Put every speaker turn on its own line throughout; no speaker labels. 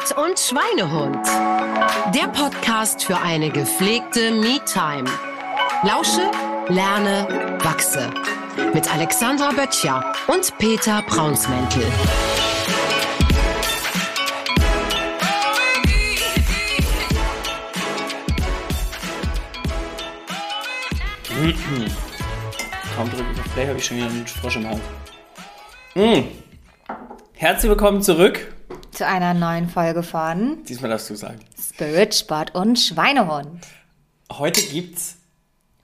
Sport und Schweinehund. Der Podcast für eine gepflegte Me-Time. Lausche, lerne, wachse. Mit Alexandra Böttcher und Peter Braunsmäntel.
Kaum drücke ich auf Play, habe ich schon wieder einen Frosch im Hals. Mm. Herzlich willkommen zurück.
Zu einer neuen Folge von
Diesmal darfst du sagen.
Spirit, Sport und Schweinehund.
Heute gibt's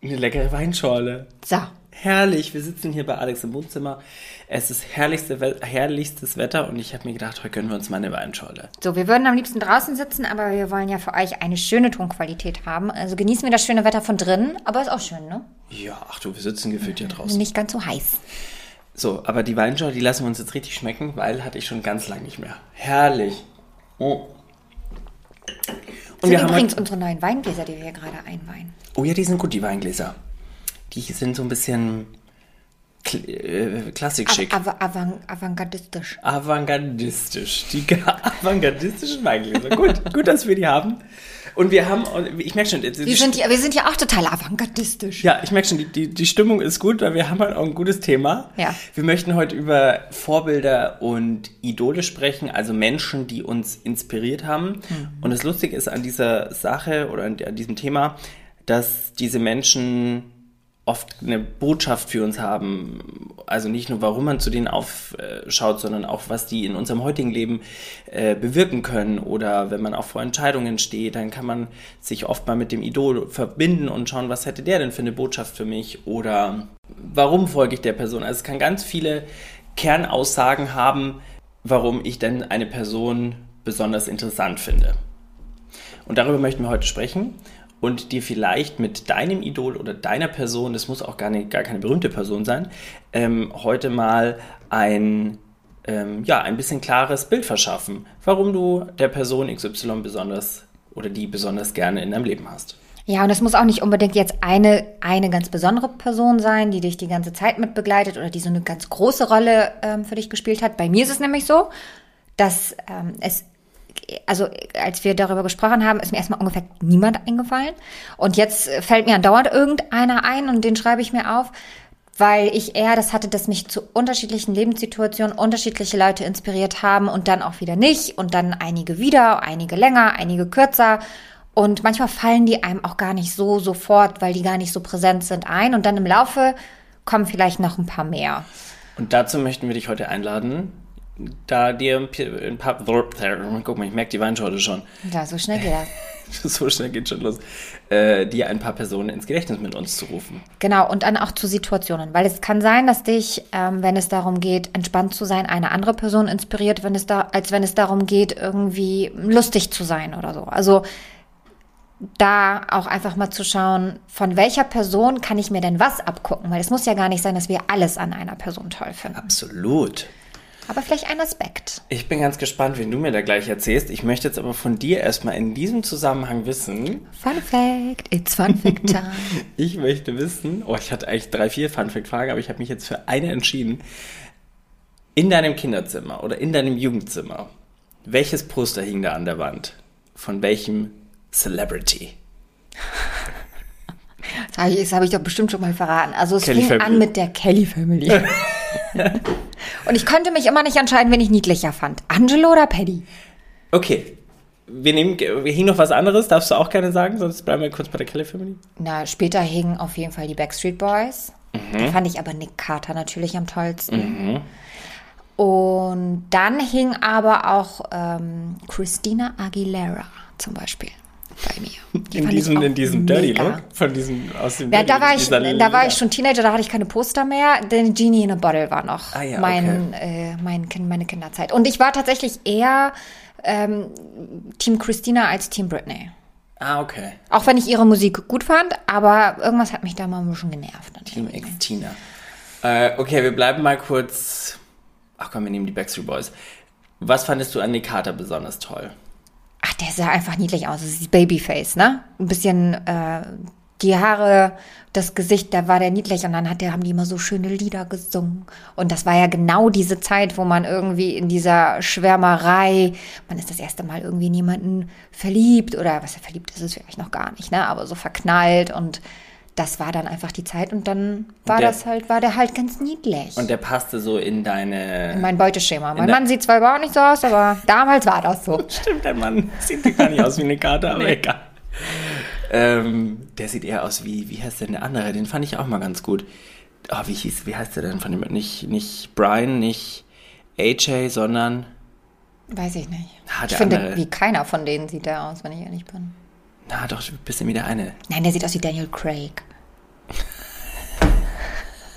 eine leckere Weinschorle.
So,
Herrlich, wir sitzen hier bei Alex im Wohnzimmer. Es ist herrlichste, We- herrlichstes Wetter und ich habe mir gedacht, heute gönnen wir uns mal eine Weinschorle.
so, wir würden am liebsten draußen sitzen, aber wir wollen ja für euch eine schöne Tonqualität haben. Also genießen wir das schöne Wetter von drinnen, aber ist auch schön, ne?
Ja, ach du, wir sitzen gefühlt hier draußen.
Nicht ganz so heiß.
So, aber die Weinschorle, die lassen wir uns jetzt richtig schmecken, weil hatte ich schon ganz lange nicht mehr. Herrlich. Oh. Und wir haben
übrigens
heute,
unsere neuen Weingläser, die wir hier gerade einweihen.
Oh ja, die sind gut, die Weingläser. Die sind so ein bisschen kl äh, klassikschick.
Aber avant avantgardistisch.
Avantgardistisch. Die ga- avantgardistischen Weingläser. gut, gut, dass wir die haben. Und wir haben, ich merke schon, die,
Wir sind, ja, wir sind ja auch total avantgardistisch.
ja, ich merke schon, die, die, die Stimmung ist gut, weil wir haben halt auch ein gutes Thema.
Ja.
Wir möchten heute über Vorbilder und Idole sprechen, also Menschen, die uns inspiriert haben. Und das Lustige ist an dieser Sache oder an, an diesem Thema, dass diese Menschen oft eine Botschaft für uns haben. Also nicht nur, warum man zu denen aufschaut, sondern auch, was die in unserem heutigen Leben äh, bewirken können. Oder wenn man auch vor Entscheidungen steht, dann kann man sich oft mal mit dem Idol verbinden und schauen, was hätte der denn für eine Botschaft für mich? Oder warum folge ich der Person? Also es kann ganz viele Kernaussagen haben, warum ich denn eine Person besonders interessant finde. Und darüber möchten wir heute sprechen und dir vielleicht mit deinem Idol oder deiner Person, das muss auch gar, nicht, gar keine berühmte Person sein, ähm, heute mal ein, ähm, ja, ein bisschen klares Bild verschaffen, warum du der Person XY besonders oder die besonders gerne in deinem Leben hast.
Ja, und es muss auch nicht unbedingt jetzt eine, eine ganz besondere Person sein, die dich die ganze Zeit mit begleitet oder die so eine ganz große Rolle ähm, für dich gespielt hat. Bei mir ist es nämlich so, dass ähm, es, also als wir darüber gesprochen haben, ist mir erstmal ungefähr niemand eingefallen. Und jetzt äh, fällt mir andauernd irgendeiner ein und den schreibe ich mir auf, weil ich eher das hatte, dass mich zu unterschiedlichen Lebenssituationen unterschiedliche Leute inspiriert haben und dann auch wieder nicht und dann einige wieder, einige länger, einige kürzer. Und manchmal fallen die einem auch gar nicht so sofort, weil die gar nicht so präsent sind ein. Und dann im Laufe kommen vielleicht noch ein paar mehr.
Und dazu möchten wir dich heute einladen, da dir ein paar, guck mal, ich merke die Weinschorle schon,
Ja, so schnell geht das.
so schnell geht schon los, äh, dir ein paar Personen ins Gedächtnis mit uns zu rufen.
Genau, und dann auch zu Situationen. Weil es kann sein, dass dich, ähm, wenn es darum geht, entspannt zu sein, eine andere Person inspiriert, wenn es da, als wenn es darum geht, irgendwie lustig zu sein oder so. Also da auch einfach mal zu schauen, von welcher Person kann ich mir denn was abgucken? Weil es muss ja gar nicht sein, dass wir alles an einer Person toll finden.
Absolut.
Aber vielleicht ein Aspekt.
Ich bin ganz gespannt, wen du mir da gleich erzählst. Ich möchte jetzt aber von dir erstmal in diesem Zusammenhang wissen.
Fun Fact, it's Fun Fact Time.
Ich möchte wissen, oh, ich hatte eigentlich drei, vier Funfact-Fragen, aber ich habe mich jetzt für eine entschieden. In deinem Kinderzimmer oder in deinem Jugendzimmer, welches Poster hing da an der Wand? Von welchem Celebrity?
Das habe ich, hab ich doch bestimmt schon mal verraten. Also es
Kelly
fing
Family.
an mit der Kelly Family. Und ich konnte mich immer nicht entscheiden, wen ich niedlicher fand. Angelo oder Paddy?
Okay, wir nehmen, wir hingen noch was anderes, darfst du auch gerne sagen, sonst bleiben wir kurz bei der Kelly Family.
Na, später hingen auf jeden Fall die Backstreet Boys. Da fand ich aber Nick Carter natürlich am tollsten. Und dann hing aber auch ähm, Christina Aguilera zum Beispiel bei mir. Die
In diesem, in diesem Dirty
mega.
Look, von diesem, aus dem
Ja,
Dirty,
da war, ich, da war ich schon Teenager, da hatte ich keine Poster mehr. Denn Genie in a Bottle war noch
Ah ja,
mein, äh, mein kind, meine Kinderzeit. Und ich war tatsächlich eher ähm, Team Christina als Team Britney.
Ah, okay.
Auch wenn ich ihre Musik gut fand, aber irgendwas hat mich da mal ein bisschen genervt.
Team
ihr.
X Tina. Äh, okay, wir bleiben mal kurz. Ach komm, wir nehmen die Backstreet Boys. Was fandest du an Nick Carter besonders toll?
Ach, der sah einfach niedlich aus. Das ist Babyface, ne? Ein bisschen äh, die Haare, das Gesicht, da war der niedlich und dann hat der, haben die immer so schöne Lieder gesungen. Und das war ja genau diese Zeit, wo man irgendwie in dieser Schwärmerei, man ist das erste Mal irgendwie in jemanden verliebt oder was er verliebt ist, ist vielleicht noch gar nicht, ne? Aber so verknallt und das war dann einfach die Zeit und dann war
der-
das halt, war der halt ganz niedlich.
Und der passte so in deine.
in mein Beuteschema. Mein Mann sieht zwar überhaupt nicht so aus, aber damals war das so.
Stimmt, der Mann sieht gar nicht aus wie eine Karte, aber egal. Ähm, der sieht eher aus wie, wie heißt denn der andere? Den fand ich auch mal ganz gut. Oh, wie hieß, wie heißt der denn von dem? Nicht, nicht Brian, nicht AJ, sondern,
Weiß ich nicht.
Ah,
ich finde,
andere.
wie keiner von denen sieht der aus, wenn ich ehrlich bin.
na doch, ein bisschen wie der eine.
Nein, der sieht aus wie Daniel Craig.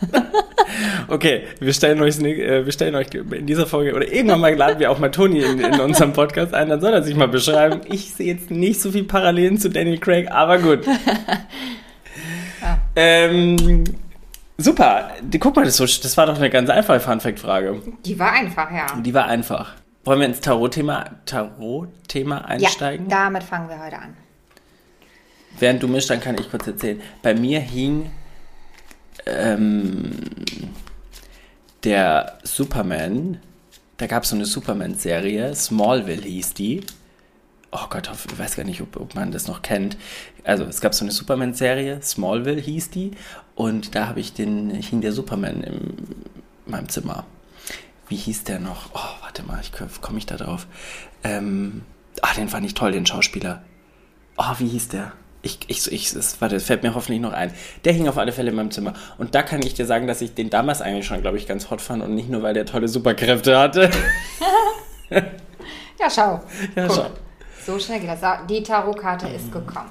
Okay, wir stellen euch, äh, wir stellen euch in dieser Folge, oder irgendwann mal laden wir auch mal Toni in, in unserem Podcast ein, dann soll er sich mal beschreiben. Ich sehe jetzt nicht so viel Parallelen zu Daniel Craig, aber gut. ähm, super. Die, guck mal, das, das war doch eine ganz einfache Fun-Fact-Frage.
Die war einfach, ja.
Die war einfach. Wollen wir ins Tarot-Thema Tarot-Thema einsteigen?
Ja, damit fangen wir heute an.
Während du mischst, dann kann ich kurz erzählen. Bei mir hing ähm, der Superman, da gab es so eine Superman-Serie, Smallville hieß die. Oh Gott, ich weiß gar nicht, ob, ob man das noch kennt. Also es gab so eine Superman-Serie, Smallville hieß die. Und da habe ich den, hing der Superman in meinem Zimmer. Wie hieß der noch? Oh, warte mal, ich komme ich da drauf. Ähm, ah, den fand ich toll, den Schauspieler. Oh, wie hieß der? Ich, ich, ich, das, warte, das fällt mir hoffentlich noch ein. Der hing auf alle Fälle in meinem Zimmer. Und da kann ich dir sagen, dass ich den damals eigentlich schon, glaube ich, ganz hot fand und nicht nur, weil der tolle Superkräfte hatte.
Ja, schau.
Ja,
Guck.
schau.
So schnell geht das. Die Tarotkarte ist gekommen.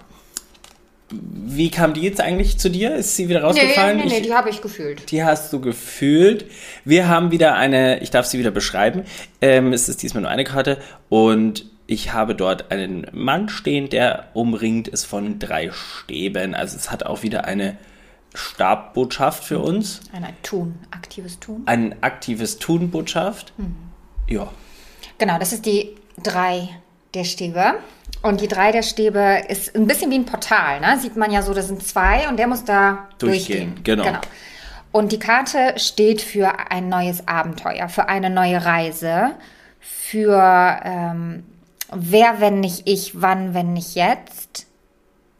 Wie kam die jetzt eigentlich zu dir? Ist sie wieder
Nee,
rausgefallen?
nee, nee,
Ich-
die habe ich gefühlt.
Die hast du gefühlt. Wir haben wieder eine, ich darf sie wieder beschreiben. Ähm, es ist diesmal nur eine Karte und ich habe dort einen Mann stehen, der umringt ist von drei Stäben. Also es hat auch wieder eine Stabbotschaft für uns.
Ein Tun, aktives Tun.
Ein aktives Tun-Botschaft. Ja.
Genau, das ist die drei der Stäbe. Und die drei der Stäbe ist ein bisschen wie ein Portal, ne? Sieht man ja so, das sind zwei und der muss da
Durchgehen,
durchgehen.
genau.
Und die Karte steht für ein neues Abenteuer, für eine neue Reise, für ähm, wer, wenn nicht ich, wann, wenn nicht jetzt.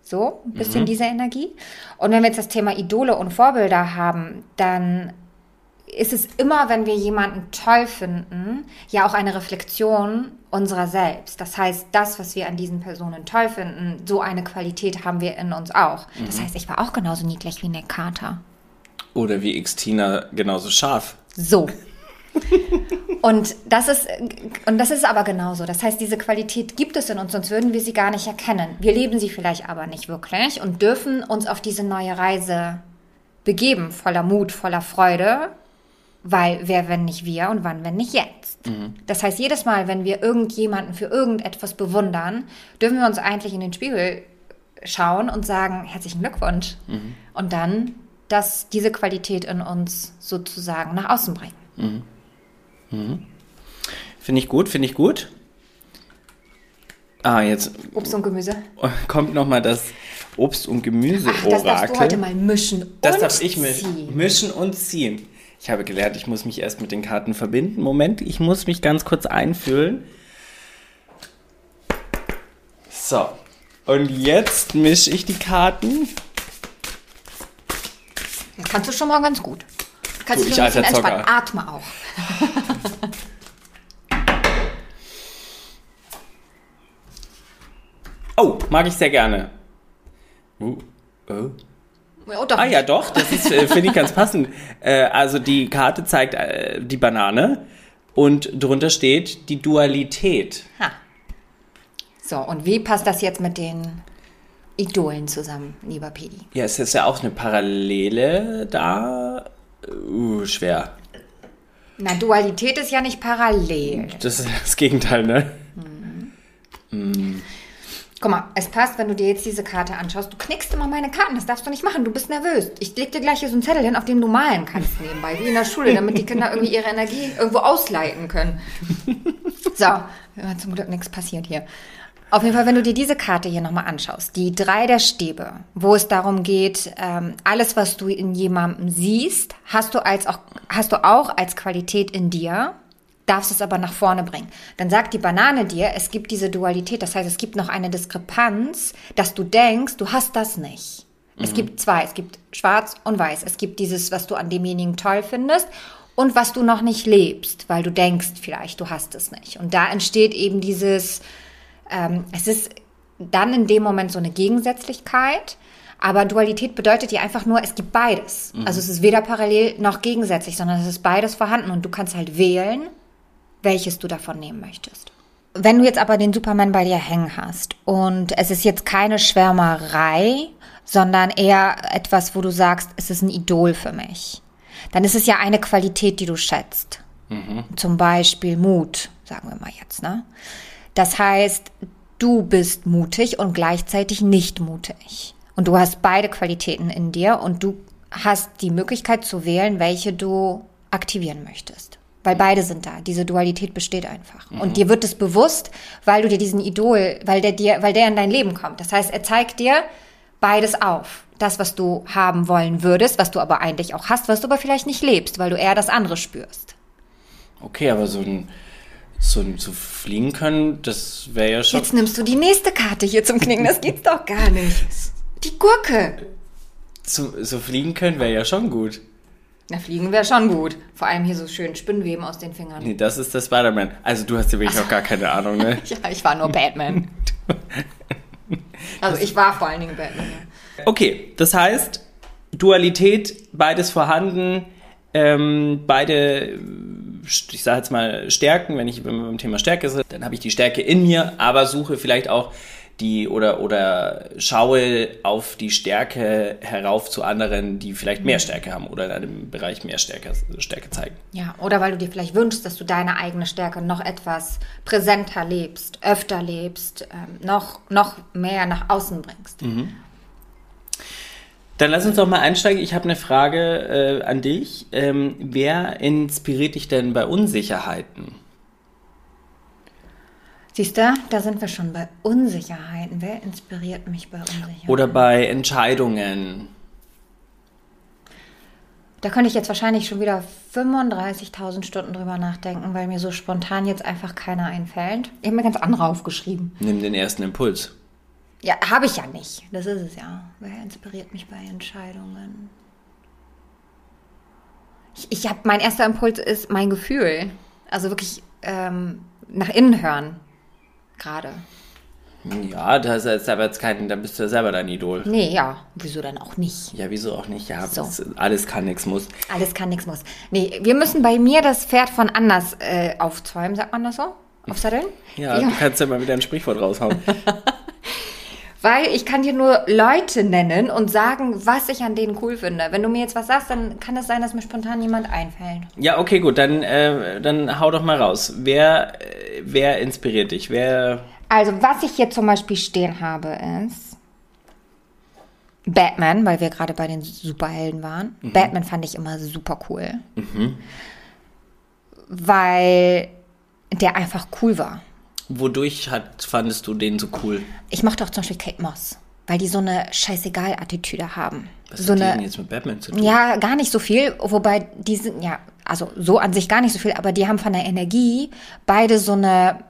So, ein bisschen diese Energie. Und wenn wir jetzt das Thema Idole und Vorbilder haben, dann ist es immer, wenn wir jemanden toll finden, ja auch eine Reflexion unserer selbst. Das heißt, das, was wir an diesen Personen toll finden, so eine Qualität haben wir in uns auch. Das heißt, ich war auch genauso niedlich wie Nick Carter.
Oder wie Xtina genauso scharf.
So. Und das ist, und das ist aber genauso. Das heißt, diese Qualität gibt es in uns, sonst würden wir sie gar nicht erkennen. Wir leben sie vielleicht aber nicht wirklich und dürfen uns auf diese neue Reise begeben, voller Mut, voller Freude, weil wer, wenn nicht wir und wann, wenn nicht jetzt. Das heißt, jedes Mal, wenn wir irgendjemanden für irgendetwas bewundern, dürfen wir uns eigentlich in den Spiegel schauen und sagen, herzlichen Glückwunsch. Und dann dass diese Qualität in uns sozusagen nach außen bringen.
Finde ich gut, finde ich gut. Ah, jetzt
Obst und Gemüse.
kommt nochmal das Obst- und Gemüse-Orakel.
Das darfst du heute mal mischen
Das
und
darf ich mischen.
ziehen.
Mischen und ziehen. Ich habe gelernt, ich muss mich erst mit den Karten verbinden. Moment, ich muss mich ganz kurz einfühlen. So. Und jetzt mische ich die Karten.
Das kannst du schon mal ganz gut. Kannst
Du,
du
ich
ein bisschen entspannen. Atme auch.
Oh, mag ich sehr gerne. Uh, oh.
Oh, doch.
Ah ja, doch, das ist, äh, finde ich ganz passend. Äh, also die Karte zeigt äh, die Banane und drunter steht die Dualität.
Ha. So, und wie passt das jetzt mit den Idolen zusammen, lieber Pedi?
Ja, es ist ja auch eine Parallele da. Uh, schwer.
Na, Dualität ist ja nicht parallel.
Das ist das Gegenteil, ne?
Guck mal, es passt, wenn du dir jetzt diese Karte anschaust. Du knickst immer meine Karten, das darfst du nicht machen. Du bist nervös. Ich leg dir gleich hier so einen Zettel hin, auf dem du malen kannst nebenbei, wie in der Schule, damit die Kinder irgendwie ihre Energie irgendwo ausleiten können. So, ja, zum Glück nichts passiert hier. Auf jeden Fall, wenn du dir diese Karte hier nochmal anschaust, die drei der Stäbe, wo es darum geht, ähm, alles, was du in jemandem siehst, hast du als auch, hast du auch als Qualität in dir, darfst es aber nach vorne bringen. Dann sagt die Banane dir, es gibt diese Dualität, das heißt, es gibt noch eine Diskrepanz, dass du denkst, du hast das nicht. Es gibt zwei, es gibt schwarz und weiß. Es gibt dieses, was du an demjenigen toll findest und was du noch nicht lebst, weil du denkst vielleicht, du hast es nicht. Und da entsteht eben dieses, ähm, es ist dann in dem Moment so eine Gegensätzlichkeit. Aber Dualität bedeutet ja einfach nur, es gibt beides. Also es ist weder parallel noch gegensätzlich, sondern es ist beides vorhanden und du kannst halt wählen, welches du davon nehmen möchtest. Wenn du jetzt aber den Superman bei dir hängen hast und es ist jetzt keine Schwärmerei, sondern eher etwas, wo du sagst, es ist ein Idol für mich, dann ist es ja eine Qualität, die du schätzt. Zum Beispiel Mut, sagen wir mal jetzt, ne? Das heißt, du bist mutig und gleichzeitig nicht mutig. Und du hast beide Qualitäten in dir und du hast die Möglichkeit zu wählen, welche du aktivieren möchtest. Weil beide sind da. Diese Dualität besteht einfach. Und dir wird es bewusst, weil du dir diesen Idol, weil der dir, weil der in dein Leben kommt. Das heißt, er zeigt dir beides auf. Das, was du haben wollen würdest, was du aber eigentlich auch hast, was du aber vielleicht nicht lebst, weil du eher das andere spürst.
Okay, aber so ein, so zu fliegen können, das wäre ja schon.
Jetzt nimmst du die nächste Karte hier zum Knicken. Das geht's doch gar nicht. Die Gurke.
Zu, so fliegen können wäre ja schon gut.
Na, fliegen wäre schon gut. Vor allem hier so schön Spinnweben aus den Fingern.
Nee, das ist der Spider-Man. Also du hast ja wirklich noch gar keine Ahnung, ne?
Ja, ich war nur Batman. Also ich war vor allen Dingen Batman. ja.
Okay, das heißt, Dualität, beides vorhanden, ähm, beide, ich sage jetzt mal Stärken, wenn ich beim Thema Stärke sind, dann habe ich die Stärke in mir, aber suche vielleicht auch die oder oder schaue auf die Stärke herauf zu anderen, die vielleicht mehr Stärke haben oder in einem Bereich mehr Stärke, Stärke zeigen.
Ja, oder weil du dir vielleicht wünschst, dass du deine eigene Stärke noch etwas präsenter lebst, öfter lebst, ähm, noch, noch mehr nach außen bringst.
Dann lass uns doch mal einsteigen. Ich habe eine Frage äh, an dich. Ähm, wer inspiriert dich denn bei Unsicherheiten?
Siehst du, da sind wir schon bei Unsicherheiten. Wer inspiriert mich bei Unsicherheiten?
Oder bei Entscheidungen?
Da könnte ich jetzt wahrscheinlich schon wieder 35.000 Stunden drüber nachdenken, weil mir so spontan jetzt einfach keiner einfällt. Ich habe mir ganz andere aufgeschrieben.
Nimm den ersten Impuls.
Ja, habe ich ja nicht. Das ist es ja. Wer inspiriert mich bei Entscheidungen? Ich, ich habe mein erster Impuls ist mein Gefühl. Also wirklich ähm, nach innen hören. Gerade.
Ja, das ist aber jetzt kein, dann bist du ja selber dein Idol.
Nee, ja. Wieso dann auch nicht?
Ja, wieso auch nicht? Ja,
So.
das, alles kann, nichts muss.
Alles kann, nichts muss. Nee, wir müssen bei mir das Pferd von anders äh, aufzäumen, sagt man das so? Aufsatteln?
Ja, du kannst ja mal wieder ein Sprichwort raushauen.
Weil ich kann dir nur Leute nennen und sagen, was ich an denen cool finde. Wenn du mir jetzt was sagst, dann kann es sein, dass mir spontan jemand einfällt.
ja, okay, gut, dann, äh, dann hau doch mal raus. Wer, äh, wer inspiriert dich? Wer,
Also, was ich hier zum Beispiel stehen habe, ist Batman, weil wir gerade bei den Superhelden waren. Batman fand ich immer super cool. Weil der einfach cool war.
Wodurch hat, fandest du den so cool?
Ich mochte auch zum Beispiel Kate Moss, weil die so eine Scheißegal-Attitüde haben.
Was
so
hat die
eine,
denn jetzt mit Batman zu tun?
Ja, gar nicht so viel, wobei die sind, ja, also so an sich gar nicht so viel, aber die haben von der Energie beide so eine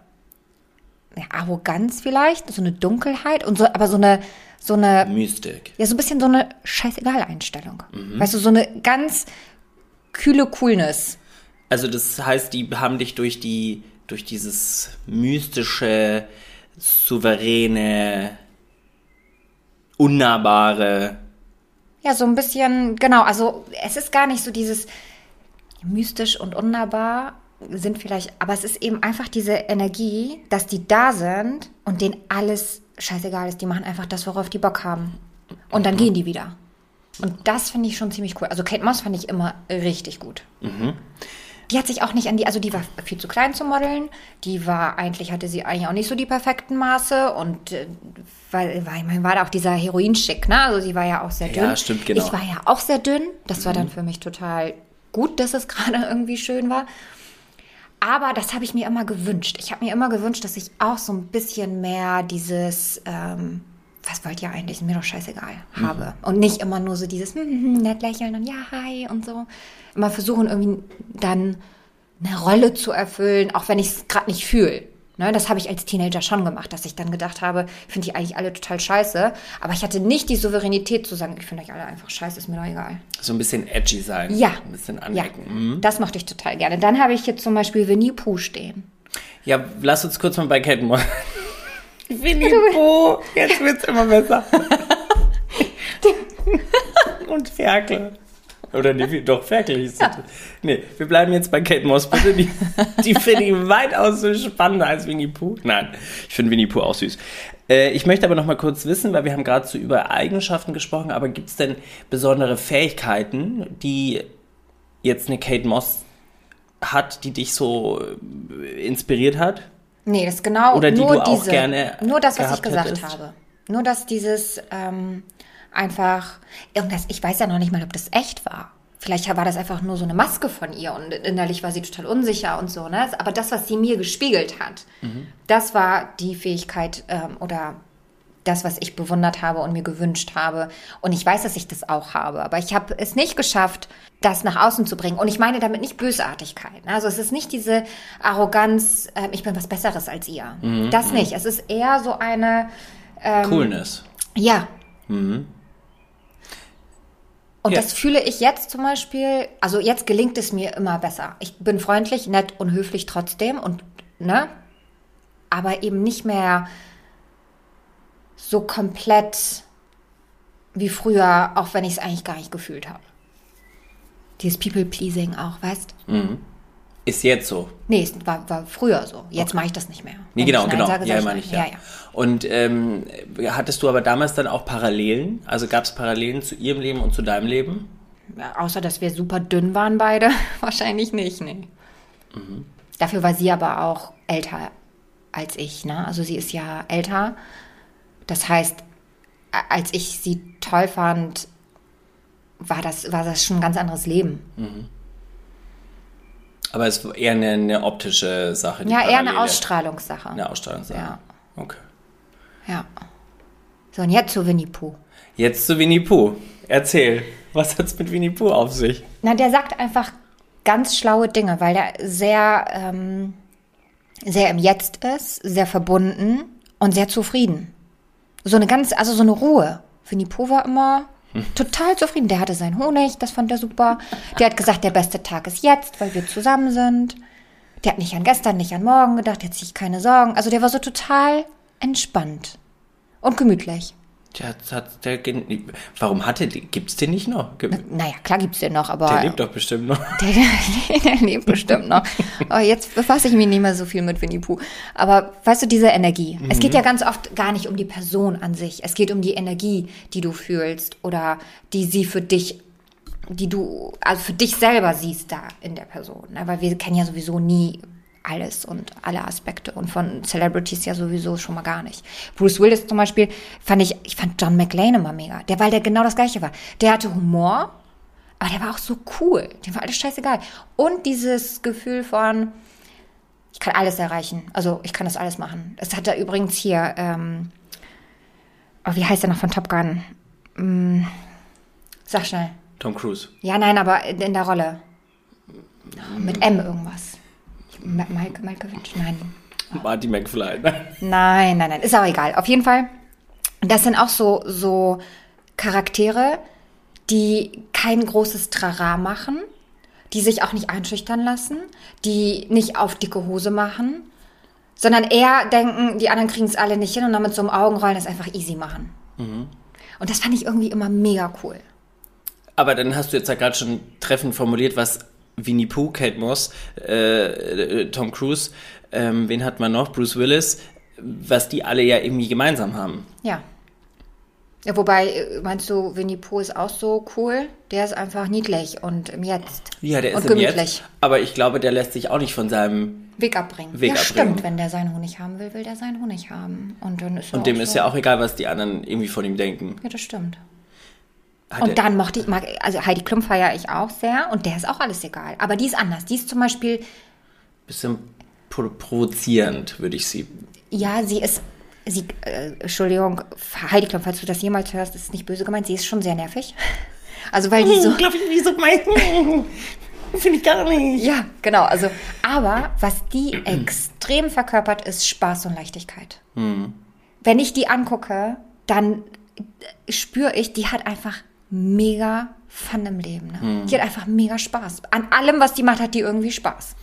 ja, Arroganz vielleicht, so eine Dunkelheit und so, aber so eine, so eine,
Mystik.
ja, so ein bisschen so eine Scheißegal-Einstellung. Weißt du, so eine ganz kühle Coolness.
Also das heißt, die haben dich durch die, durch dieses mystische, souveräne, unnahbare,
Ja, so ein bisschen, genau, also es ist gar nicht so dieses mystisch und unnahbar sind vielleicht, aber es ist eben einfach diese Energie, dass die da sind und denen alles scheißegal ist. Die machen einfach das, worauf die Bock haben. Und dann gehen die wieder. Und das finde ich schon ziemlich cool. Also Kate Moss fand ich immer richtig gut. Die hat sich auch nicht an die, also die war viel zu klein zum Modeln. Die war eigentlich, hatte sie eigentlich auch nicht so die perfekten Maße und äh, weil, weil man war da auch dieser Heroinschick, ne? Also sie war ja auch sehr dünn.
Ja, stimmt, genau.
Ich war ja auch sehr dünn. Das war dann für mich total gut, dass es gerade irgendwie schön war. Aber das habe ich mir immer gewünscht. Ich habe mir immer gewünscht, dass ich auch so ein bisschen mehr dieses, ähm, was wollt ihr eigentlich, ist mir doch scheißegal, habe. Und nicht immer nur so dieses hm, hm, hm, nett lächeln und ja, hi und so. Immer versuchen irgendwie dann eine Rolle zu erfüllen, auch wenn ich es gerade nicht fühle. Ne, das habe ich als Teenager schon gemacht, dass ich dann gedacht habe, ich finde die eigentlich alle total scheiße. Aber ich hatte nicht die Souveränität zu sagen, ich finde euch alle einfach scheiße, ist mir doch egal.
So ein bisschen edgy sein.
Ja.
Ein bisschen
Ja,
anecken. Mhm.
das mochte ich total gerne. Dann habe ich hier zum Beispiel Winnie Pooh stehen.
Ja, lass uns kurz mal bei Kate Moss. Winnie Pooh, jetzt wird's immer besser. Und Ferkel. Oder nee, doch, Ferkel hieß es. Nee, wir bleiben jetzt bei Kate Moss, bitte. Die, die finde ich weitaus so spannender als Winnie Pooh. Nein, ich finde Winnie Pooh auch süß. Äh, ich möchte aber noch mal kurz wissen, weil wir haben gerade so über Eigenschaften gesprochen, aber gibt es denn besondere Fähigkeiten, die jetzt eine Kate Moss hat, die dich so äh, inspiriert hat?
Nee, das ist genau
Oder die
nur
du auch
diese,
gerne
nur das, was ich gesagt
hättest?
habe. Nur dass dieses ähm, einfach irgendwas, ich weiß ja noch nicht mal, ob das echt war. Vielleicht war das einfach nur so eine Maske von ihr und innerlich war sie total unsicher und so, ne? Aber das, was sie mir gespiegelt hat,
Mhm.
das war die Fähigkeit ähm, oder das, was ich bewundert habe und mir gewünscht habe. Und ich weiß, dass ich das auch habe. Aber ich habe es nicht geschafft, das nach außen zu bringen. Und ich meine damit nicht Bösartigkeit. Also es ist nicht diese Arroganz, äh, ich bin was Besseres als ihr.
Mhm,
das nicht. Es ist eher so eine, Ähm,
Coolness.
ja.
Mhm.
Und
Ja.
das fühle ich jetzt zum Beispiel, also jetzt gelingt es mir immer besser. Ich bin freundlich, nett und höflich trotzdem und, ne? Aber eben nicht mehr so komplett wie früher, auch wenn ich es eigentlich gar nicht gefühlt habe. Dieses People-Pleasing auch, weißt?
Ist jetzt so.
Nee, es war, war früher so. Jetzt mache ich das nicht mehr.
Nee,
Wenn
genau, genau.
Sage,
ja, meine ich, ja.
ja, ja.
Und ähm, hattest du aber damals dann auch Parallelen? Also gab es Parallelen zu ihrem Leben und zu deinem Leben?
Außer, dass wir super dünn waren beide. Wahrscheinlich nicht, nee.
Mhm.
Dafür war sie aber auch älter als ich, ne? Also sie ist ja älter. Das heißt, als ich sie toll fand, war das, war das schon ein ganz anderes Leben.
Aber es war eher eine, eine optische Sache.
Ja, eher eine
Parallele.
Ausstrahlungssache.
Eine Ausstrahlungssache.
Ja.
Okay.
Ja. So, und jetzt zu Winnie Pooh.
Jetzt zu Winnie Pooh. Erzähl, was hat's mit Winnie Pooh auf sich?
Na, der sagt einfach ganz schlaue Dinge, weil der sehr, ähm, sehr im Jetzt ist, sehr verbunden und sehr zufrieden. So eine ganz, also so eine Ruhe. Winnie Pooh war immer total zufrieden. Der hatte seinen Honig, das fand er super. Der hat gesagt, der beste Tag ist jetzt, weil wir zusammen sind. Der hat nicht an gestern, nicht an morgen gedacht, der hat sich keine Sorgen. Also der war so total entspannt und gemütlich.
Der, hat- der, warum hatte die? Gibt's den nicht noch? Gibt-
Naja, klar gibt's den noch, aber.
Der lebt doch bestimmt noch.
Der, der, der lebt bestimmt noch. Aber jetzt befasse ich mich nicht mehr so viel mit Winnie Pooh. Aber weißt du, diese Energie. Es geht ja ganz oft gar nicht um die Person an sich. Es geht um die Energie, die du fühlst oder die sie für dich, die du, also für dich selber siehst da in der Person. Weil wir kennen ja sowieso nie alles und alle Aspekte und von Celebrities ja sowieso schon mal gar nicht. Bruce Willis zum Beispiel fand ich, ich fand John McClane immer mega. Der, weil der genau das Gleiche war. Der hatte Humor, aber der war auch so cool. Dem war alles scheißegal. Und dieses Gefühl von, ich kann alles erreichen. Also ich kann das alles machen. Das hat er übrigens hier, ähm, oh, wie heißt er noch von Top Gun? Hm, sag schnell.
Tom Cruise.
Ja, nein, aber in, in der Rolle. Mit M irgendwas. Mike, Malkovich? Nein.
Marty McFly.
Nein, nein, nein. Ist auch egal. Auf jeden Fall. Das sind auch so, so Charaktere, die kein großes Trara machen, die sich auch nicht einschüchtern lassen, die nicht auf dicke Hose machen, sondern eher denken, die anderen kriegen es alle nicht hin und dann mit so einem Augenrollen das einfach easy machen. Und das fand ich irgendwie immer mega cool.
Aber dann hast du jetzt ja gerade schon treffend formuliert, was Winnie Pooh, Kate Moss, äh, äh, Tom Cruise, ähm, wen hat man noch? Bruce Willis, was die alle ja irgendwie gemeinsam haben.
Ja. Ja, wobei, äh, meinst du, Winnie Pooh ist auch so cool? Der ist einfach niedlich und im Jetzt.
Ja, der ist
und
im
gemütlich.
Jetzt, aber ich glaube, der lässt sich auch nicht von seinem
Weg abbringen.
Weg
ja,
abbringen.
stimmt. Wenn der seinen Honig haben will, will der seinen Honig haben. Und dann ist
und dem
auch
ist
so.
ja auch egal, was die anderen irgendwie von ihm denken.
Ja, das stimmt.
Hat
Und dann mochte ich, mag, also Heidi Klum feiere ich auch sehr und der ist auch alles egal. Aber die ist anders. Die ist zum Beispiel
bisschen pro provozierend, würde ich sie.
Ja, sie ist, sie, äh, Entschuldigung, Heidi Klum, falls du das jemals hörst, ist nicht böse gemeint, sie ist schon sehr nervig. Also weil die so.
Glaube ich, wie so gemeint. Finde ich gar nicht.
Ja, genau. Also, aber was die extrem verkörpert, ist Spaß und Leichtigkeit. Wenn ich die angucke, dann spüre ich, die hat einfach mega Fun im Leben. Ne? Die hat einfach mega Spaß. An allem, was die macht, hat die irgendwie Spaß.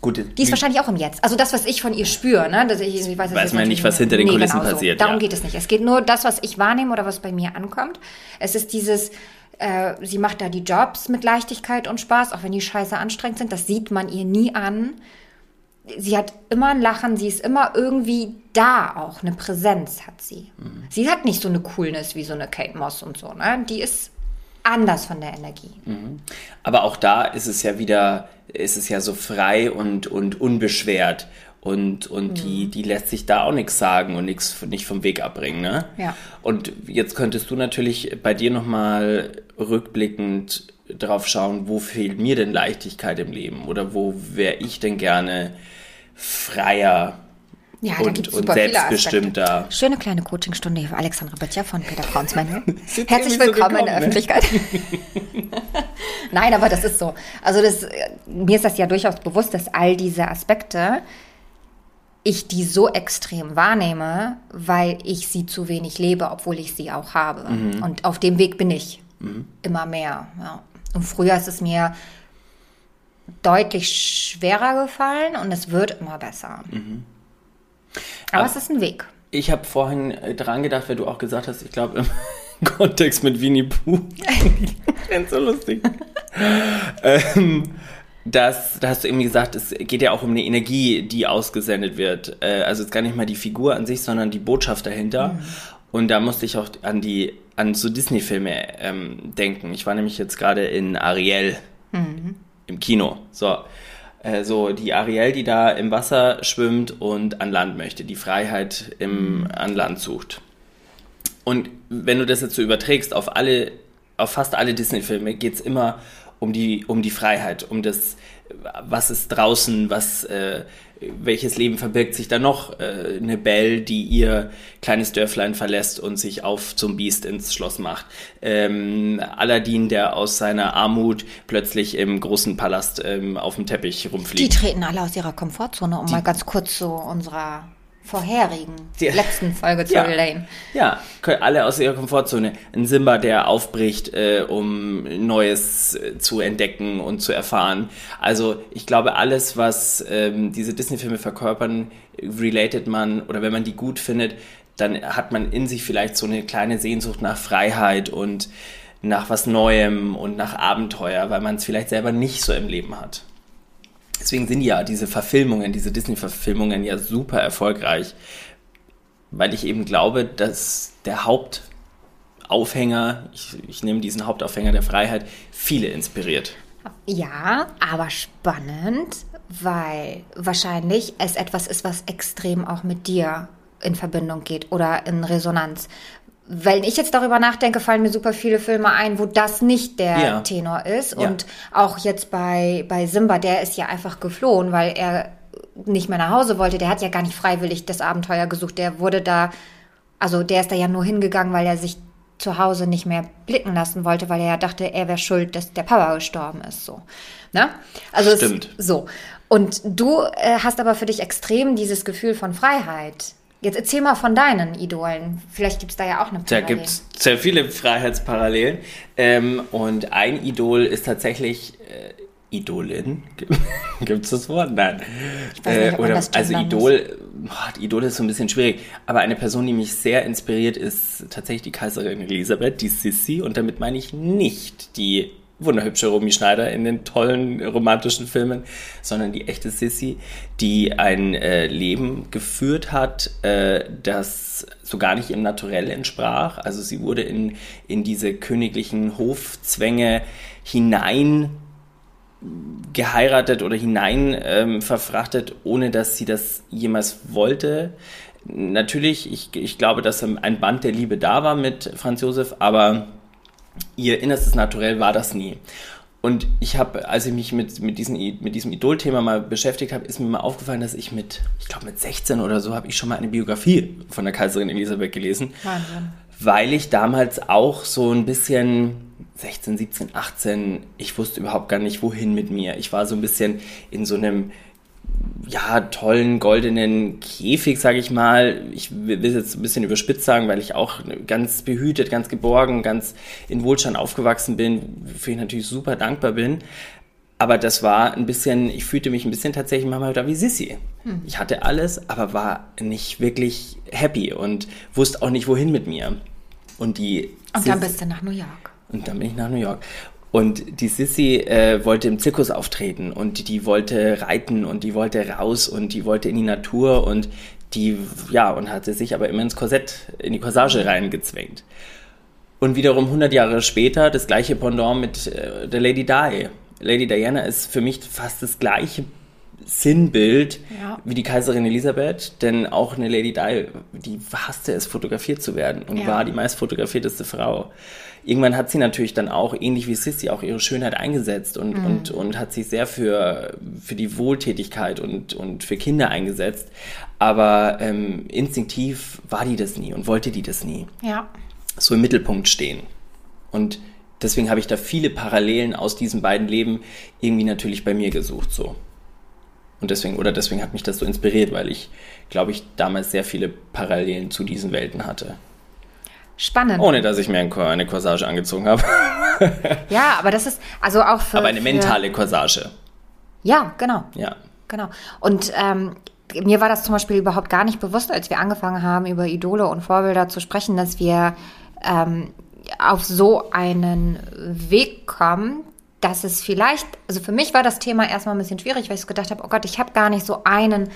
Gut,
Die ist wahrscheinlich auch im Jetzt. Also das, was ich von ihr spüre, ne? Dass ich, ich weiß,
Weiß
jetzt
man nicht, was hinter den
Nee,
Kulissen
genau so.
passiert,
Darum
ja.
geht es nicht. Es geht nur das, was ich wahrnehme oder was bei mir ankommt. Es ist dieses, äh, sie macht da die Jobs mit Leichtigkeit und Spaß, auch wenn die scheiße anstrengend sind. Das sieht man ihr nie an. Sie hat immer ein Lachen, sie ist immer irgendwie da auch. Eine Präsenz hat sie.
Mhm.
Sie hat nicht so eine Coolness wie so eine Kate Moss und so, ne? Die ist anders von der Energie.
Aber auch da ist es ja wieder, ist es ja so frei und, und unbeschwert. Und, und die,
Mhm.
die lässt sich da auch nichts sagen und nichts nicht vom Weg abbringen. Ne?
Ja.
Und jetzt könntest du natürlich bei dir nochmal rückblickend drauf schauen, wo fehlt mir denn Leichtigkeit im Leben? Oder wo wäre ich denn gerne freier
Ja,
und, und selbstbestimmter?
Schöne kleine Coachingstunde hier für Alexandra Böttcher von Peter Braunsmann. Herzlich
irgendwie so
willkommen in der
ne?
Öffentlichkeit. Nein, aber das ist so. Also das, mir ist das ja durchaus bewusst, dass all diese Aspekte ich die so extrem wahrnehme, weil ich sie zu wenig lebe, obwohl ich sie auch habe.
Mhm.
Und auf dem Weg bin ich immer mehr. Ja. Und früher ist es mir deutlich schwerer gefallen und es wird immer besser.
Mhm.
Aber es ist ein Weg.
Ich habe vorhin äh, dran gedacht, weil du auch gesagt hast, ich glaube im Kontext mit Winnie Pooh. Ganz so lustig. ähm, das, da hast du irgendwie gesagt, es geht ja auch um eine Energie, die ausgesendet wird. Äh, also jetzt gar nicht mal die Figur an sich, sondern die Botschaft dahinter. Und da musste ich auch an die an so Disney-Filme ähm, denken. Ich war nämlich jetzt gerade in Ariel im Kino. So. Äh, so die Ariel, die da im Wasser schwimmt und an Land möchte, die Freiheit im, an Land sucht. Und wenn du das jetzt so überträgst auf alle, auf fast alle Disney-Filme, geht es immer um die, um die Freiheit, um das, was ist draußen, was, äh, welches Leben verbirgt sich da noch? Äh, eine Belle, die ihr kleines Dörflein verlässt und sich auf zum Biest ins Schloss macht. Ähm, Aladdin, der aus seiner Armut plötzlich im großen Palast ähm, auf dem Teppich
Die
rumfliegt.
treten alle aus ihrer Komfortzone, um mal ganz kurz zu unserer vorherigen
Die-
letzten Folge zu
Ja.
relayen.
Ja, alle aus ihrer Komfortzone. Ein Simba, der aufbricht, äh, um Neues äh, zu entdecken und zu erfahren. Also ich glaube, alles, was ähm, diese Disney-Filme verkörpern, related man, oder wenn man die gut findet, dann hat man in sich vielleicht so eine kleine Sehnsucht nach Freiheit und nach was Neuem und nach Abenteuer, weil man es vielleicht selber nicht so im Leben hat. Deswegen sind ja diese Verfilmungen, diese Disney-Verfilmungen ja super erfolgreich, weil ich eben glaube, dass der Hauptaufhänger, ich, ich nehme diesen Hauptaufhänger der Freiheit, viele inspiriert.
Ja, aber spannend, weil wahrscheinlich es etwas ist, was extrem auch mit dir in Verbindung geht oder in Resonanz. Wenn ich jetzt darüber nachdenke, fallen mir super viele Filme ein, wo das nicht der
Ja.
Tenor ist.
Ja.
Und auch jetzt bei, bei Simba, der ist ja einfach geflohen, weil er nicht mehr nach Hause wollte. Der hat ja gar nicht freiwillig das Abenteuer gesucht. Der wurde da, also der ist da ja nur hingegangen, weil er sich zu Hause nicht mehr blicken lassen wollte, weil er ja dachte, er wäre schuld, dass der Papa gestorben ist. So, ne? Also es-
Stimmt.
so. Und du äh, hast aber für dich extrem dieses Gefühl von Freiheit. Jetzt erzähl mal von deinen Idolen. Vielleicht gibt es da ja auch eine
Da
Parallele.
gibt es sehr viele Freiheitsparallelen. Ähm, und ein Idol ist tatsächlich äh, Idolin. gibt es das Wort? Nein.
Ich weiß nicht, man
oder, also Idol, boah, Idol ist so ein bisschen schwierig. Aber eine Person, die mich sehr inspiriert, ist tatsächlich die Kaiserin Elisabeth, die Sissi. Und damit meine ich nicht die wunderhübsche Romy Schneider in den tollen romantischen Filmen, sondern die echte Sissi, die ein äh, Leben geführt hat, äh, das so gar nicht im Naturell entsprach. Also sie wurde in, in diese königlichen Hofzwänge hinein geheiratet oder hinein ähm, verfrachtet, ohne dass sie das jemals wollte. Natürlich, ich, ich glaube, dass ein Band der Liebe da war mit Franz Josef, aber ihr innerstes Naturell war das nie. Und ich habe, als ich mich mit, mit, diesen, mit diesem Idol-Thema mal beschäftigt habe, ist mir mal aufgefallen, dass ich mit, ich glaube mit 16 oder so, habe ich schon mal eine Biografie von der Kaiserin Elisabeth gelesen.
Wahnsinn.
Weil ich damals auch so ein bisschen 16, 17, 18, ich wusste überhaupt gar nicht, wohin mit mir. Ich war so ein bisschen in so einem ja, tollen goldenen Käfig, sage ich mal. Ich will es jetzt ein bisschen überspitzt sagen, weil ich auch ganz behütet, ganz geborgen, ganz in Wohlstand aufgewachsen bin, für ich natürlich super dankbar bin. Aber das war ein bisschen, ich fühlte mich ein bisschen tatsächlich manchmal da wie Sissy. Hm. Ich hatte alles, aber war nicht wirklich happy und wusste auch nicht, wohin mit mir. Und die.
Und dann bist du nach New York.
Und dann bin ich nach New York. Und die Sissy äh, wollte im Zirkus auftreten und die, wollte reiten und die wollte raus und die wollte in die Natur und die, ja, und hatte sich aber immer ins Korsett, in die Corsage reingezwängt. Und wiederum 100 Jahre später das gleiche Pendant mit äh, der Lady Di. Lady Diana ist für mich fast das gleiche Sinnbild ja. wie die Kaiserin Elisabeth, denn auch eine Lady Di, die hasste es, fotografiert zu werden und ja. war die meist fotografierteste Frau irgendwann hat sie natürlich dann auch, ähnlich wie Sissy, auch ihre Schönheit eingesetzt und, mhm. und, und hat sich sehr für, für die Wohltätigkeit und, und für Kinder eingesetzt. Aber ähm, instinktiv war die das nie und wollte die das nie.
Ja.
So im Mittelpunkt stehen. Und deswegen habe ich da viele Parallelen aus diesen beiden Leben irgendwie natürlich bei mir gesucht, so. Und deswegen, oder deswegen hat mich das so inspiriert, weil ich, glaube ich, damals sehr viele Parallelen zu diesen Welten hatte.
Spannend.
Ohne dass ich mir eine Corsage angezogen habe.
ja, aber das ist also auch für.
Aber eine mentale Corsage.
Ja, genau.
Ja.
Genau. Und ähm, mir war das zum Beispiel überhaupt gar nicht bewusst, als wir angefangen haben, über Idole und Vorbilder zu sprechen, dass wir ähm, auf so einen Weg kommen, dass es vielleicht, also für mich war das Thema erstmal ein bisschen schwierig, weil ich so gedacht habe, oh Gott, ich habe gar nicht so einen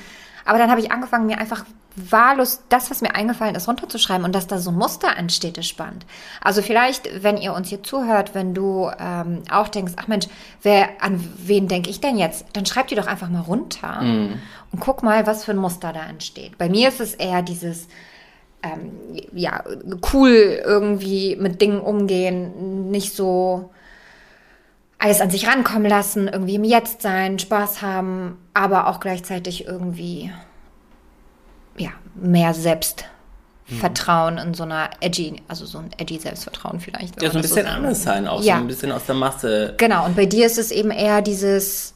aber dann habe ich angefangen, mir einfach wahllos das, was mir eingefallen ist, runterzuschreiben und dass da so ein Muster entsteht, ist spannend. Also vielleicht, wenn ihr uns hier zuhört, wenn du ähm, auch denkst, ach Mensch, wer, an wen denke ich denn jetzt? Dann schreib die doch einfach mal runter mm. und guck mal, was für ein Muster da entsteht. Bei mir ist es eher dieses, ähm, ja, cool irgendwie mit Dingen umgehen, nicht so alles an sich rankommen lassen, irgendwie im Jetzt sein, Spaß haben, aber auch gleichzeitig irgendwie ja, mehr Selbstvertrauen in so einer edgy, also so ein edgy Selbstvertrauen vielleicht.
Ja, so ein bisschen so anders sein, auch ja. so ein bisschen aus der Masse.
Genau, und bei dir ist es eben eher dieses,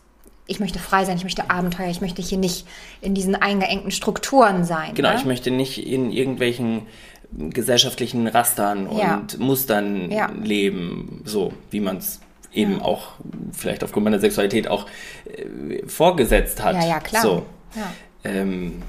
ich möchte frei sein, ich möchte Abenteuer, ich möchte hier nicht in diesen eingeengten Strukturen sein.
Genau, ne? ich möchte nicht in irgendwelchen gesellschaftlichen Rastern und ja. Mustern ja. leben, so wie man es eben auch vielleicht aufgrund meiner Sexualität auch äh, vorgesetzt hat.
Ja, ja, klar.
So.
Ja.
Ähm,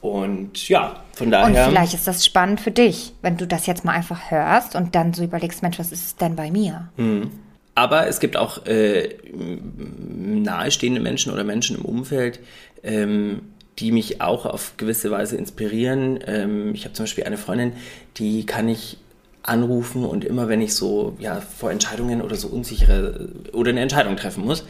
und ja, von daher.
Und vielleicht ist das spannend für dich, wenn du das jetzt mal einfach hörst und dann so überlegst, Mensch, was ist es denn bei mir?
Mhm. Aber es gibt auch äh, nahestehende Menschen oder Menschen im Umfeld, ähm, die mich auch auf gewisse Weise inspirieren. Ähm, ich habe zum Beispiel eine Freundin, die kann ich anrufen und immer wenn ich so ja vor Entscheidungen oder so unsichere oder eine Entscheidung treffen muss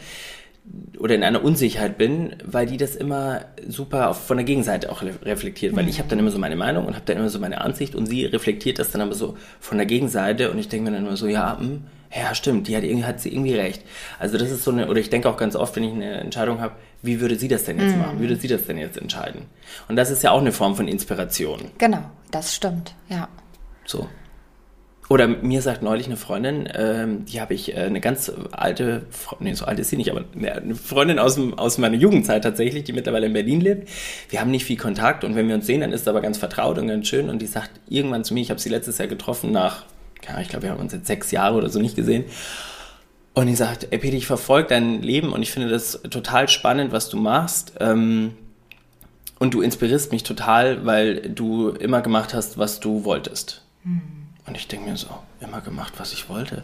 oder in einer Unsicherheit bin, weil die das immer super auf, von der Gegenseite auch reflektiert, weil mhm. ich habe dann immer so meine Meinung und habe dann immer so meine Ansicht und sie reflektiert das dann aber so von der Gegenseite und ich denke mir dann immer so, ja, mh, hm, ja, stimmt, die hat, irgendwie, hat sie irgendwie recht. Also das ist so eine, oder ich denke auch ganz oft, wenn ich eine Entscheidung habe, wie würde sie das denn jetzt mhm. machen? Wie würde sie das denn jetzt entscheiden? Und das ist ja auch eine Form von Inspiration.
Genau, das stimmt, ja.
So. Oder mir sagt neulich eine Freundin, ähm, die habe ich äh, eine ganz alte, nee, so alt ist sie nicht, aber eine Freundin aus, aus meiner Jugendzeit tatsächlich, die mittlerweile in Berlin lebt. Wir haben nicht viel Kontakt und wenn wir uns sehen, dann ist es aber ganz vertraut und ganz schön. Und die sagt irgendwann zu mir, ich habe sie letztes Jahr getroffen nach, ja, ich glaube, wir haben uns jetzt sechs Jahre oder so nicht gesehen. Und die sagt, ey Peter, ich verfolge dein Leben und ich finde das total spannend, was du machst. Ähm, und du inspirierst mich total, weil du immer gemacht hast, was du wolltest. Mhm. Und ich denke mir so, immer gemacht, was ich wollte.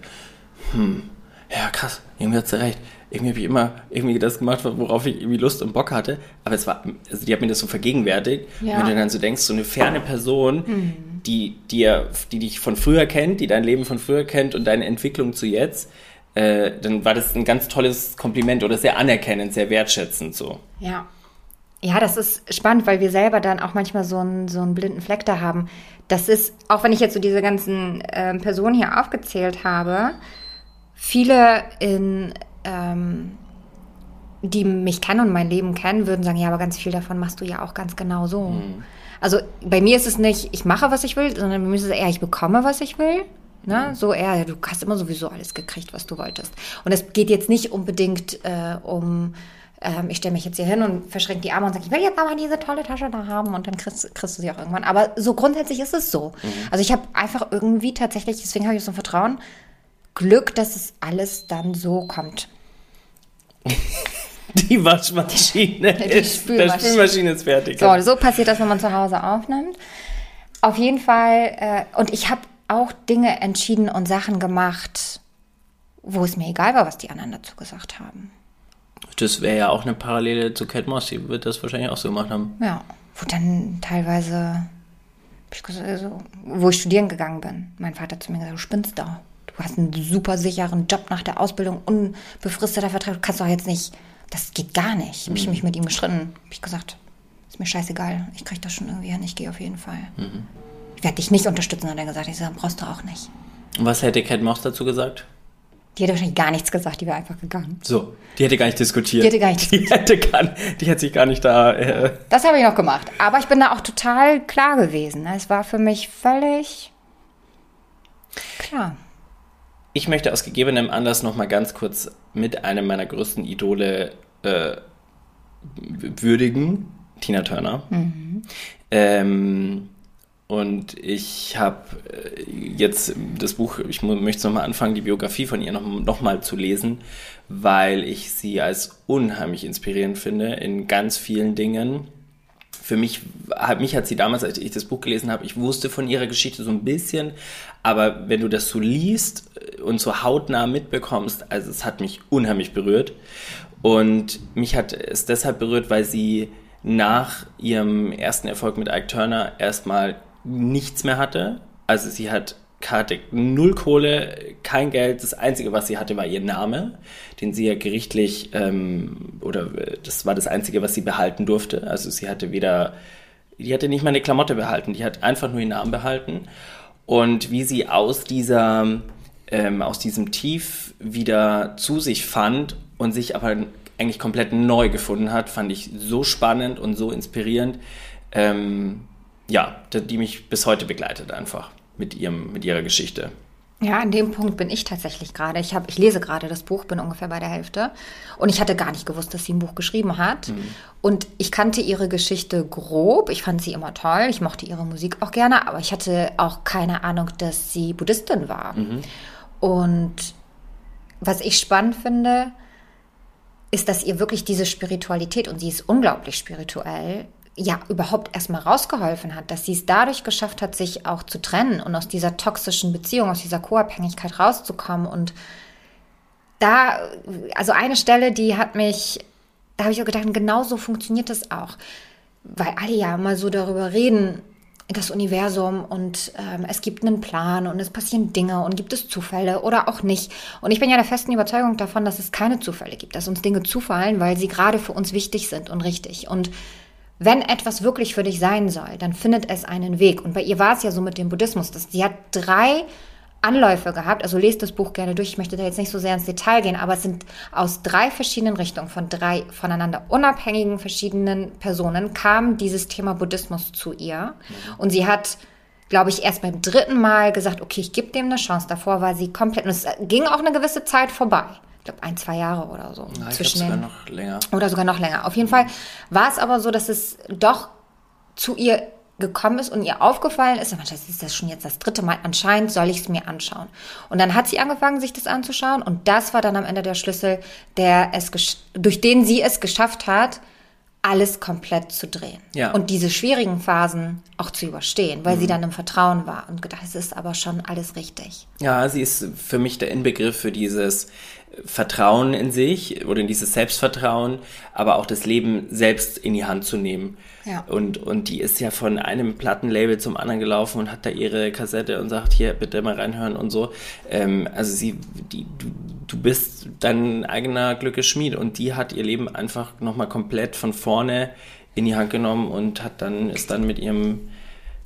Hm, ja krass, irgendwie hat sie recht. Irgendwie habe ich immer irgendwie das gemacht, worauf ich irgendwie Lust und Bock hatte. Aber es war, also die hat mir das so vergegenwärtigt. Ja. Wenn du dann so denkst, so eine ferne Person, hm. die dir, die dich von früher kennt, die dein Leben von früher kennt und deine Entwicklung zu jetzt, äh, dann war das ein ganz tolles Kompliment oder sehr anerkennend, sehr wertschätzend so.
Ja. Ja, das ist spannend, weil wir selber dann auch manchmal so einen, so einen blinden Fleck da haben. Das ist, auch wenn ich jetzt so diese ganzen äh, Personen hier aufgezählt habe, viele in, ähm, die mich kennen und mein Leben kennen, würden sagen, ja, aber ganz viel davon machst du ja auch ganz genau so. Mhm. Also bei mir ist es nicht, ich mache, was ich will, sondern bei mir ist es eher, ich bekomme, was ich will. Ne? Mhm. So eher, du hast immer sowieso alles gekriegt, was du wolltest. Und es geht jetzt nicht unbedingt äh, um, ähm, ich stelle mich jetzt hier hin und verschränke die Arme und sage, ich will jetzt aber diese tolle Tasche da haben und dann kriegst, kriegst du sie auch irgendwann. Aber so grundsätzlich ist es so. Mhm. Also ich habe einfach irgendwie tatsächlich, deswegen habe ich so ein Vertrauen, Glück, dass es alles dann so kommt.
Die Waschmaschine die ist, Spülmaschine. der Spülmaschine ist fertig.
So, so passiert das, wenn man zu Hause aufnimmt. Auf jeden Fall, äh, und ich habe auch Dinge entschieden und Sachen gemacht, wo es mir egal war, was die anderen dazu gesagt haben.
Das wäre ja auch eine Parallele zu Cat Moss, die wird das wahrscheinlich auch so gemacht haben.
Ja, wo dann teilweise, also, wo ich studieren gegangen bin, mein Vater zu mir gesagt, du spinnst da. Du hast einen super sicheren Job nach der Ausbildung, unbefristeter Vertrag, du kannst doch jetzt nicht, das geht gar nicht. Mhm. Habe ich mich mit ihm gestritten, habe ich gesagt, ist mir scheißegal, ich kriege das schon irgendwie hin, ich gehe auf jeden Fall. Mhm. Ich werde dich nicht unterstützen, hat er gesagt. Ich sage, brauchst du auch nicht.
Und was hätte Cat Moss dazu gesagt?
Die hätte wahrscheinlich gar nichts gesagt, die wäre einfach gegangen.
So, die hätte gar nicht diskutiert.
Die hätte gar nicht
diskutiert. Die hätte, gar, die hätte sich gar nicht da. Äh
das habe ich noch gemacht. Aber ich bin da auch total klar gewesen. Es war für mich völlig klar.
Ich möchte aus gegebenem Anlass noch mal ganz kurz mit einem meiner größten Idole äh, würdigen, Tina Turner. Mhm. Ähm, und ich habe äh, jetzt das Buch, ich möchte nochmal anfangen, die Biografie von ihr nochmal noch zu lesen, weil ich sie als unheimlich inspirierend finde in ganz vielen Dingen. Für mich, mich hat sie damals, als ich das Buch gelesen habe, ich wusste von ihrer Geschichte so ein bisschen, aber wenn du das so liest und so hautnah mitbekommst, also es hat mich unheimlich berührt. Und mich hat es deshalb berührt, weil sie nach ihrem ersten Erfolg mit Ike Turner erstmal nichts mehr hatte. Also sie hat hatte null Kohle, kein Geld. Das Einzige, was sie hatte, war ihr Name, den sie ja gerichtlich, ähm, oder das war das Einzige, was sie behalten durfte. Also sie hatte weder, die hatte nicht mal eine Klamotte behalten, die hat einfach nur ihren Namen behalten. Und wie sie aus dieser, ähm, aus diesem Tief wieder zu sich fand und sich aber eigentlich komplett neu gefunden hat, fand ich so spannend und so inspirierend. Ähm, ja, die mich bis heute begleitet einfach mit, ihrem, mit ihrer Geschichte.
Ja, an dem Punkt bin ich tatsächlich gerade. Ich, hab, ich lese gerade das Buch, bin ungefähr bei der Hälfte. Und ich hatte gar nicht gewusst, dass sie ein Buch geschrieben hat. Mhm. Und ich kannte ihre Geschichte grob. Ich fand sie immer toll. Ich mochte ihre Musik auch gerne. Aber ich hatte auch keine Ahnung, dass sie Buddhistin war. Mhm. Und was ich spannend finde, ist, dass ihr wirklich diese Spiritualität, und sie ist unglaublich spirituell, ja überhaupt erstmal rausgeholfen hat, dass sie es dadurch geschafft hat, sich auch zu trennen und aus dieser toxischen Beziehung, aus dieser Co-Abhängigkeit rauszukommen. Und da, also eine Stelle, die hat mich, da habe ich auch gedacht, genau so funktioniert das auch. Weil alle ja mal so darüber reden, das Universum und ähm, es gibt einen Plan und es passieren Dinge und gibt es Zufälle oder auch nicht. Und ich bin ja der festen Überzeugung davon, dass es keine Zufälle gibt, dass uns Dinge zufallen, weil sie gerade für uns wichtig sind und richtig. Und wenn etwas wirklich für dich sein soll, dann findet es einen Weg. Und bei ihr war es ja so mit dem Buddhismus, dass sie hat drei Anläufe gehabt. Also lest das Buch gerne durch. Ich möchte da jetzt nicht so sehr ins Detail gehen, aber es sind aus drei verschiedenen Richtungen, von drei voneinander unabhängigen verschiedenen Personen kam dieses Thema Buddhismus zu ihr. Und sie hat glaube ich, erst beim dritten Mal gesagt, okay, ich gebe dem eine Chance. Davor war sie komplett, und es ging auch eine gewisse Zeit vorbei glaube, ein, zwei Jahre oder so.
Ja, zwischen sogar noch länger.
Oder sogar noch länger. Auf jeden Fall war es aber so, dass es doch zu ihr gekommen ist und ihr aufgefallen ist, das ist das schon jetzt das dritte Mal, anscheinend soll ich es mir anschauen. Und dann hat sie angefangen, sich das anzuschauen und das war dann am Ende der Schlüssel, der es durch den sie es geschafft hat, alles komplett zu drehen. Ja. Und diese schwierigen Phasen auch zu überstehen, weil mhm. sie dann im Vertrauen war und gedacht, es ist aber schon alles richtig.
Ja, sie ist für mich der Inbegriff für dieses Vertrauen in sich oder in dieses Selbstvertrauen, aber auch das Leben selbst in die Hand zu nehmen. Ja. Und, und die ist ja von einem Plattenlabel zum anderen gelaufen und hat da ihre Kassette und sagt, hier, bitte mal reinhören und so. Ähm, also sie, die, du, du bist dein eigener Glückes Schmied und die hat ihr Leben einfach nochmal komplett von vorne in die Hand genommen und hat dann, ist dann mit ihrem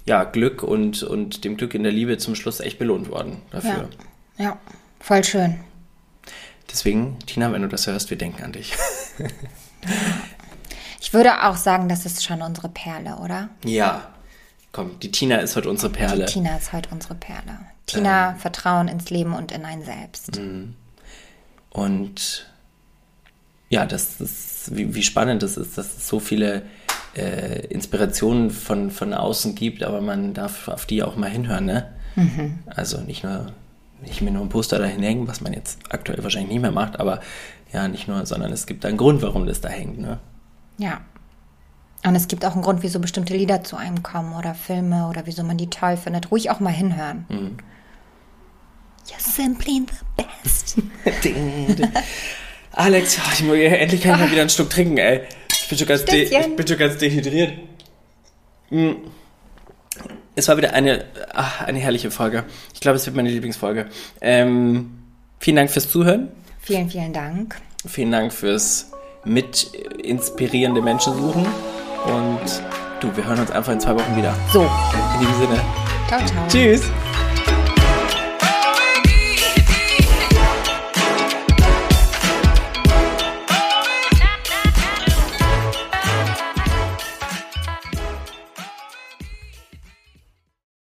ja, Glück und, und dem Glück in der Liebe zum Schluss echt belohnt worden dafür.
Ja, ja voll schön.
Deswegen, Tina, wenn du das hörst, wir denken an dich.
Ich würde auch sagen, das ist schon unsere Perle, oder?
ja. Komm, die Tina ist heute unsere Perle.
Die Tina ist heute unsere Perle. Tina, Vertrauen ins Leben und in ein Selbst.
Und ja, das ist, wie, wie spannend das ist, dass es so viele äh, Inspirationen von, von außen gibt, aber man darf auf die auch mal hinhören, ne? Also nicht nur, nicht mir nur ein Poster dahin hängen, was man jetzt aktuell wahrscheinlich nicht mehr macht, aber ja, nicht nur, sondern es gibt einen Grund, warum das da hängt, ne?
Ja. Und es gibt auch einen Grund, wieso bestimmte Lieder zu einem kommen oder Filme oder wieso man die toll findet. Ruhig auch mal hinhören. You're simply the best.
Alex, oh, ich muss, endlich kann ich mal wieder einen Schluck trinken, ey. Ich bin schon ganz, de ich bin schon ganz dehydriert. Mm. Es war wieder eine, ach, eine herrliche Folge. Ich glaube, es wird meine Lieblingsfolge. Ähm, vielen Dank fürs Zuhören.
Vielen, vielen Dank.
Vielen Dank fürs mit inspirierende Menschen suchen. Und du, wir hören uns einfach in zwei Wochen wieder.
So,
In diesem Sinne.
ciao, ciao.
Tschüss.